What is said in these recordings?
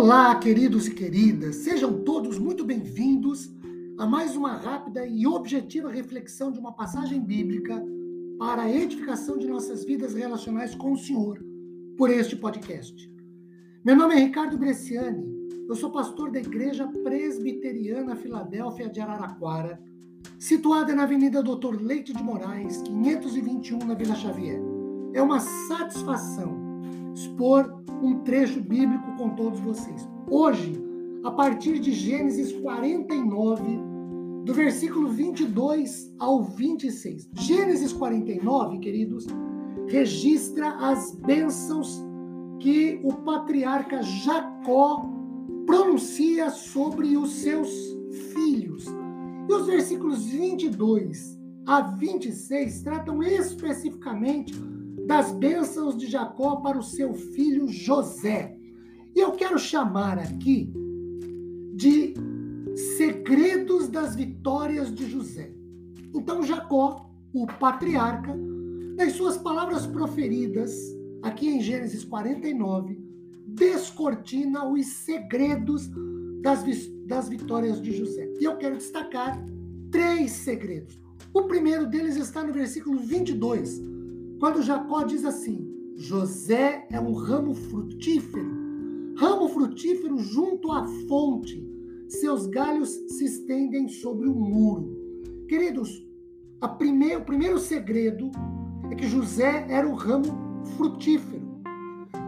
Olá, queridos e queridas, sejam todos muito bem-vindos a mais uma rápida e objetiva reflexão de uma passagem bíblica para a edificação de nossas vidas relacionais com o Senhor por este podcast. Meu nome é Ricardo Bresciani, eu sou pastor da Igreja Presbiteriana Filadélfia de Araraquara, situada na Avenida Doutor Leite de Moraes, 521, na Vila Xavier. É uma satisfação expor um trecho bíblico com todos vocês. Hoje, a partir de Gênesis 49, do versículo 22 ao 26. Gênesis 49, queridos, registra as bênçãos que o patriarca Jacó pronuncia sobre os seus filhos. E os versículos 22 a 26 tratam especificamente das bênçãos de Jacó para o seu filho José. E eu quero chamar aqui de segredos das vitórias de José. Então, Jacó, o patriarca, nas suas palavras proferidas, aqui em Gênesis 49, descortina os segredos das, das vitórias de José. E eu quero destacar três segredos. O primeiro deles está no versículo 22, quando Jacó diz assim: José é um ramo frutífero, ramo frutífero junto à fonte, seus galhos se estendem sobre o muro. Queridos, o primeiro segredo é que José era um ramo frutífero.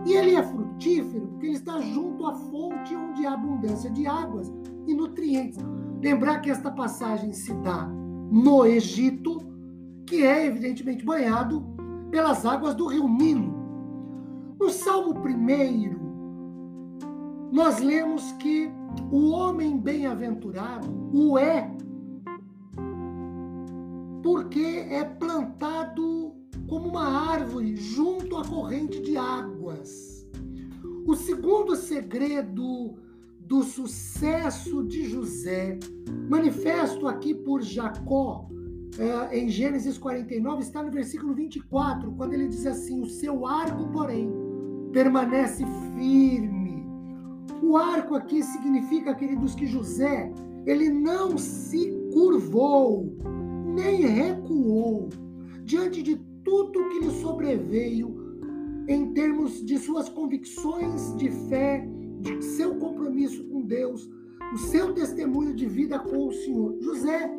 E ele é frutífero porque ele está junto à fonte onde há abundância de águas e nutrientes. Lembrar que esta passagem se dá no Egito, que é evidentemente banhado pelas águas do rio Nilo. No Salmo 1, nós lemos que o homem bem-aventurado o é porque é plantado como uma árvore junto à corrente de águas. O segundo segredo do sucesso de José, manifesto aqui por Jacó, é, em Gênesis 49, está no versículo 24, quando ele diz assim: O seu arco, porém, permanece firme. O arco aqui significa, queridos, que José, ele não se curvou, nem recuou diante de tudo que lhe sobreveio em termos de suas convicções de fé, de seu compromisso com Deus, o seu testemunho de vida com o Senhor. José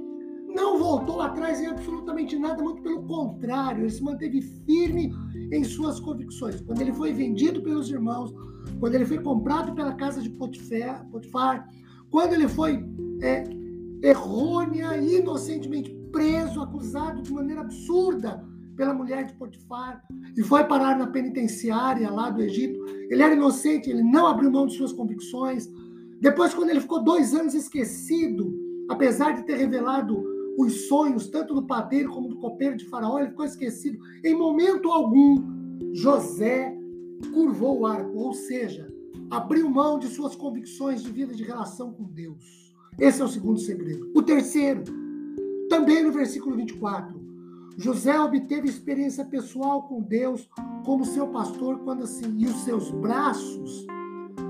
não voltou atrás em absolutamente nada, muito pelo contrário, ele se manteve firme em suas convicções. Quando ele foi vendido pelos irmãos, quando ele foi comprado pela casa de Potifar, quando ele foi é, errônea inocentemente preso, acusado de maneira absurda pela mulher de Potifar e foi parar na penitenciária lá do Egito. Ele era inocente, ele não abriu mão de suas convicções. Depois, quando ele ficou dois anos esquecido, apesar de ter revelado os sonhos, tanto do padeiro como do copeiro de Faraó, ele ficou esquecido. Em momento algum, José curvou o arco, ou seja, abriu mão de suas convicções de vida de relação com Deus. Esse é o segundo segredo. O terceiro, também no versículo 24, José obteve experiência pessoal com Deus como seu pastor, quando assim, e os seus braços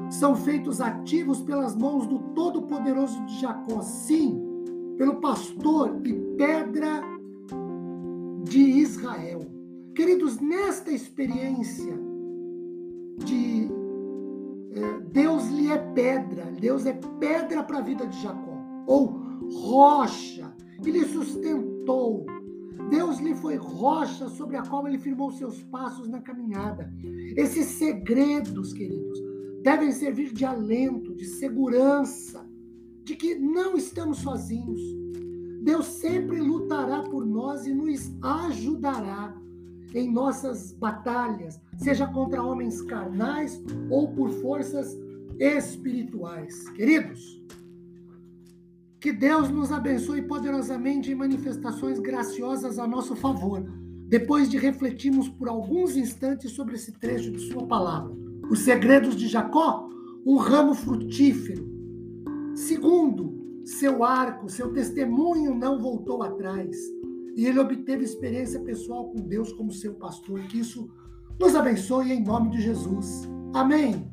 são feitos ativos pelas mãos do Todo-Poderoso de Jacó. Sim, pelo pastor e pedra de Israel. Queridos, nesta experiência de é, Deus lhe é pedra, Deus é pedra para a vida de Jacó, ou rocha, ele sustentou. Deus lhe foi rocha sobre a qual ele firmou seus passos na caminhada. Esses segredos, queridos, devem servir de alento, de segurança, de que não estamos sozinhos. Deus sempre lutará por nós e nos ajudará em nossas batalhas, seja contra homens carnais ou por forças espirituais. Queridos, que Deus nos abençoe poderosamente em manifestações graciosas a nosso favor, depois de refletirmos por alguns instantes sobre esse trecho de Sua palavra. Os segredos de Jacó, um ramo frutífero, Segundo, seu arco, seu testemunho não voltou atrás. E ele obteve experiência pessoal com Deus como seu pastor. Que isso nos abençoe em nome de Jesus. Amém.